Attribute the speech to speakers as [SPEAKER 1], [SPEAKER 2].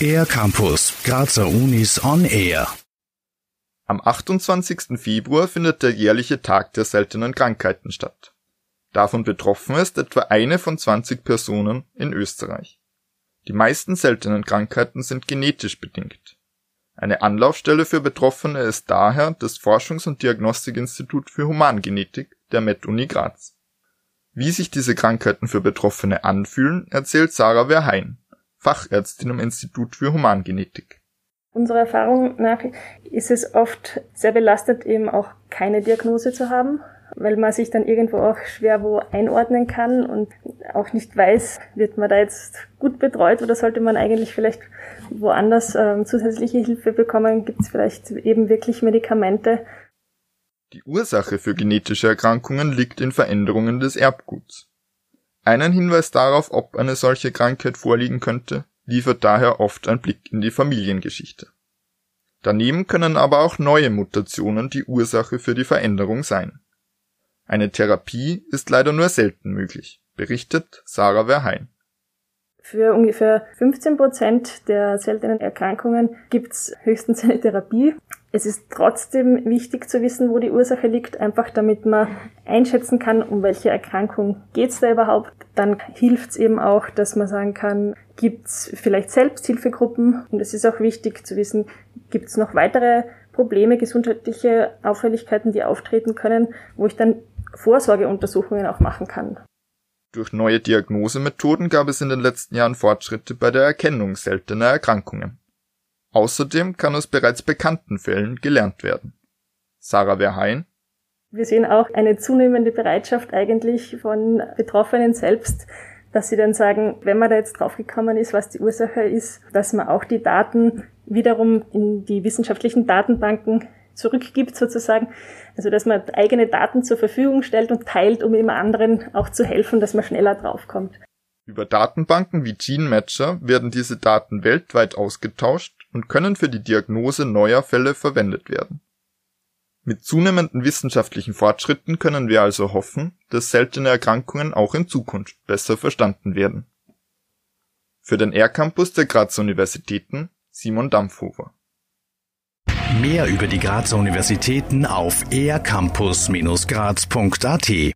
[SPEAKER 1] Air Campus, Grazer Unis on Air.
[SPEAKER 2] Am 28. Februar findet der jährliche Tag der seltenen Krankheiten statt. Davon betroffen ist etwa eine von 20 Personen in Österreich. Die meisten seltenen Krankheiten sind genetisch bedingt. Eine Anlaufstelle für Betroffene ist daher das Forschungs- und Diagnostikinstitut für Humangenetik der Med-Uni Graz. Wie sich diese Krankheiten für Betroffene anfühlen, erzählt Sarah Verheyen, Fachärztin am Institut für Humangenetik.
[SPEAKER 3] Unserer Erfahrung nach ist es oft sehr belastend, eben auch keine Diagnose zu haben weil man sich dann irgendwo auch schwer wo einordnen kann und auch nicht weiß, wird man da jetzt gut betreut oder sollte man eigentlich vielleicht woanders ähm, zusätzliche Hilfe bekommen? Gibt es vielleicht eben wirklich Medikamente?
[SPEAKER 2] Die Ursache für genetische Erkrankungen liegt in Veränderungen des Erbguts. Einen Hinweis darauf, ob eine solche Krankheit vorliegen könnte, liefert daher oft ein Blick in die Familiengeschichte. Daneben können aber auch neue Mutationen die Ursache für die Veränderung sein. Eine Therapie ist leider nur selten möglich, berichtet Sarah Verheyen.
[SPEAKER 3] Für ungefähr 15 Prozent der seltenen Erkrankungen gibt's höchstens eine Therapie. Es ist trotzdem wichtig zu wissen, wo die Ursache liegt, einfach damit man einschätzen kann, um welche Erkrankung geht's da überhaupt. Dann hilft's eben auch, dass man sagen kann, gibt's vielleicht Selbsthilfegruppen und es ist auch wichtig zu wissen, gibt's noch weitere Probleme, gesundheitliche Auffälligkeiten, die auftreten können, wo ich dann Vorsorgeuntersuchungen auch machen kann.
[SPEAKER 2] Durch neue Diagnosemethoden gab es in den letzten Jahren Fortschritte bei der Erkennung seltener Erkrankungen. Außerdem kann aus bereits bekannten Fällen gelernt werden. Sarah Verheyen
[SPEAKER 3] Wir sehen auch eine zunehmende Bereitschaft eigentlich von Betroffenen selbst, dass sie dann sagen, wenn man da jetzt draufgekommen ist, was die Ursache ist, dass man auch die Daten wiederum in die wissenschaftlichen Datenbanken zurückgibt sozusagen. Also dass man eigene Daten zur Verfügung stellt und teilt, um immer anderen auch zu helfen, dass man schneller draufkommt.
[SPEAKER 2] Über Datenbanken wie GeneMatcher werden diese Daten weltweit ausgetauscht und können für die Diagnose neuer Fälle verwendet werden. Mit zunehmenden wissenschaftlichen Fortschritten können wir also hoffen, dass seltene Erkrankungen auch in Zukunft besser verstanden werden. Für den R-Campus der Graz Universitäten Simon Dampfhofer.
[SPEAKER 1] Mehr über die Grazer Universitäten auf ercampus-graz.at